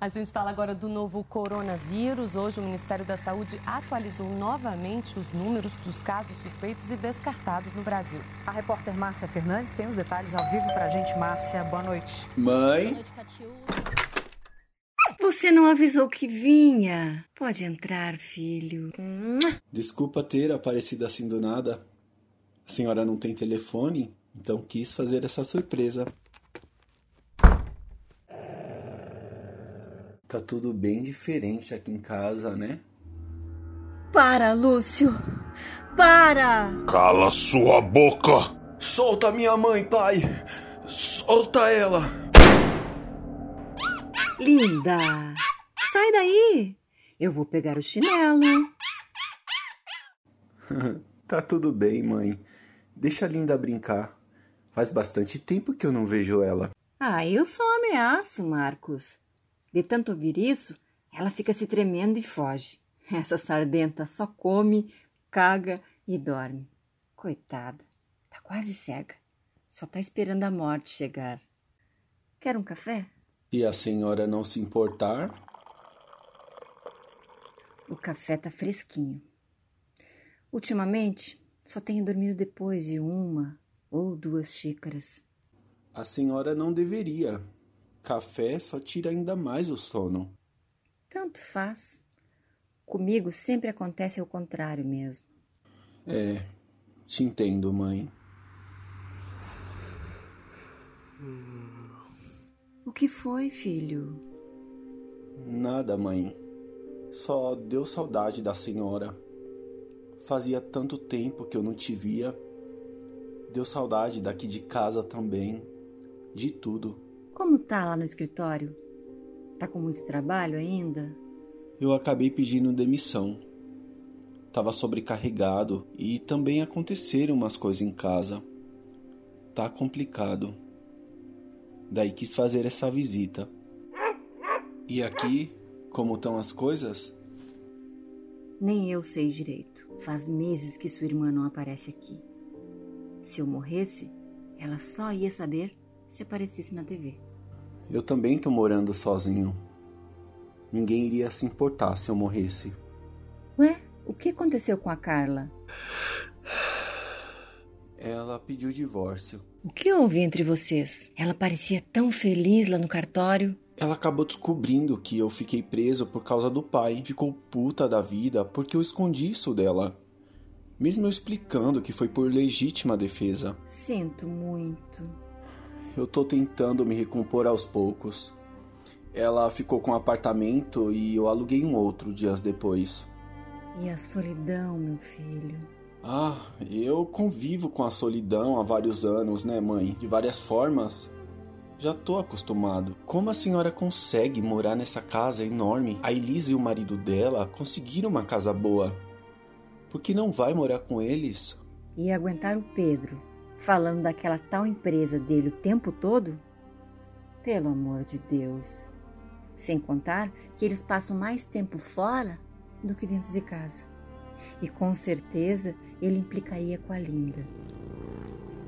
A gente fala agora do novo coronavírus. Hoje, o Ministério da Saúde atualizou novamente os números dos casos suspeitos e descartados no Brasil. A repórter Márcia Fernandes tem os detalhes ao vivo para a gente. Márcia, boa noite. Mãe. Boa noite, Você não avisou que vinha. Pode entrar, filho. Desculpa ter aparecido assim do nada. A senhora não tem telefone, então quis fazer essa surpresa. Tá tudo bem diferente aqui em casa, né? Para, Lúcio. Para! Cala sua boca! Solta minha mãe, pai! Solta ela! Linda! Sai daí! Eu vou pegar o chinelo. tá tudo bem, mãe. Deixa a Linda brincar. Faz bastante tempo que eu não vejo ela. Ah, eu só ameaço, Marcos. De tanto ouvir isso, ela fica se tremendo e foge. Essa sardenta só come, caga e dorme. Coitada, tá quase cega. Só tá esperando a morte chegar. Quer um café? Se a senhora não se importar. O café tá fresquinho. Ultimamente, só tenho dormido depois de uma ou duas xícaras. A senhora não deveria. Café só tira ainda mais o sono. Tanto faz. Comigo sempre acontece ao contrário mesmo. É, te entendo, mãe. O que foi, filho? Nada, mãe. Só deu saudade da senhora. Fazia tanto tempo que eu não te via. Deu saudade daqui de casa também. De tudo. Como tá lá no escritório? Tá com muito trabalho ainda? Eu acabei pedindo demissão. Tava sobrecarregado e também aconteceram umas coisas em casa. Tá complicado. Daí quis fazer essa visita. E aqui, como estão as coisas? Nem eu sei direito. Faz meses que sua irmã não aparece aqui. Se eu morresse, ela só ia saber se aparecesse na TV. Eu também tô morando sozinho. Ninguém iria se importar se eu morresse. Ué, o que aconteceu com a Carla? Ela pediu divórcio. O que houve entre vocês? Ela parecia tão feliz lá no cartório. Ela acabou descobrindo que eu fiquei preso por causa do pai. Ficou puta da vida porque eu escondi isso dela. Mesmo eu explicando que foi por legítima defesa. Sinto muito. Eu tô tentando me recompor aos poucos. Ela ficou com um apartamento e eu aluguei um outro dias depois. E a solidão, meu filho? Ah, eu convivo com a solidão há vários anos, né, mãe? De várias formas. Já tô acostumado. Como a senhora consegue morar nessa casa enorme? A Elisa e o marido dela conseguiram uma casa boa. Por que não vai morar com eles? E aguentar o Pedro falando daquela tal empresa dele o tempo todo? Pelo amor de Deus. Sem contar que eles passam mais tempo fora do que dentro de casa. E com certeza ele implicaria com a Linda.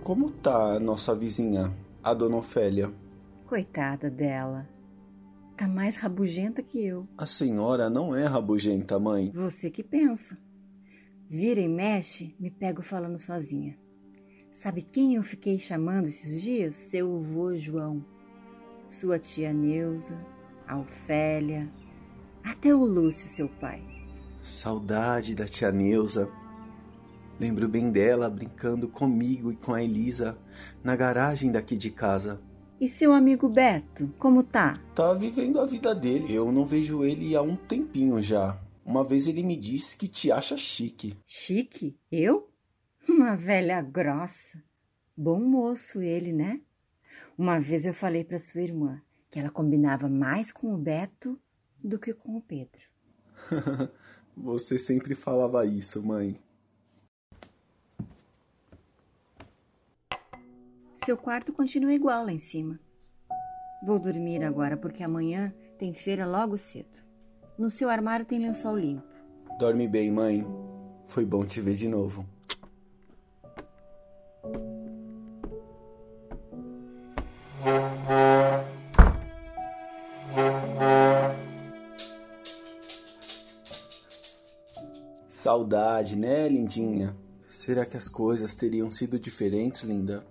Como tá a nossa vizinha, a dona Ofélia? Coitada dela. Tá mais rabugenta que eu. A senhora não é rabugenta, mãe. Você que pensa. Vira e mexe, me pego falando sozinha. Sabe quem eu fiquei chamando esses dias? Seu avô João. Sua tia Neuza, a Ofélia, até o Lúcio, seu pai. Saudade da tia Neuza. Lembro bem dela brincando comigo e com a Elisa na garagem daqui de casa. E seu amigo Beto, como tá? Tá vivendo a vida dele. Eu não vejo ele há um tempinho já. Uma vez ele me disse que te acha chique. Chique? Eu? Uma velha grossa. Bom moço ele, né? Uma vez eu falei para sua irmã que ela combinava mais com o Beto do que com o Pedro. Você sempre falava isso, mãe. Seu quarto continua igual lá em cima. Vou dormir agora porque amanhã tem feira logo cedo. No seu armário tem lençol limpo. Dorme bem, mãe. Foi bom te ver de novo. Saudade, né, lindinha? Será que as coisas teriam sido diferentes, linda?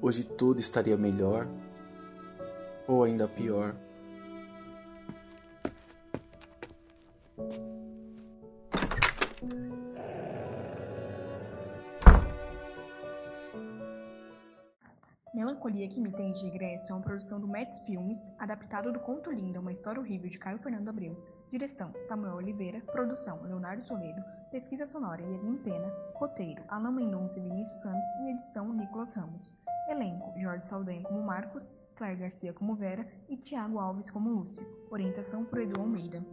Hoje tudo estaria melhor? Ou ainda pior? Melancolia que me tem de regresso é uma produção do Mets Filmes, adaptado do conto Linda, uma história horrível de Caio Fernando Abreu. Direção: Samuel Oliveira. Produção: Leonardo Toledo. Pesquisa sonora: Yasmin Pena. Roteiro: Alain Mendonça e Vinícius Santos. E edição: Nicolas Ramos. Elenco: Jorge Saldanha como Marcos, Claire Garcia como Vera e Tiago Alves como Lúcio. Orientação por Edu Almeida.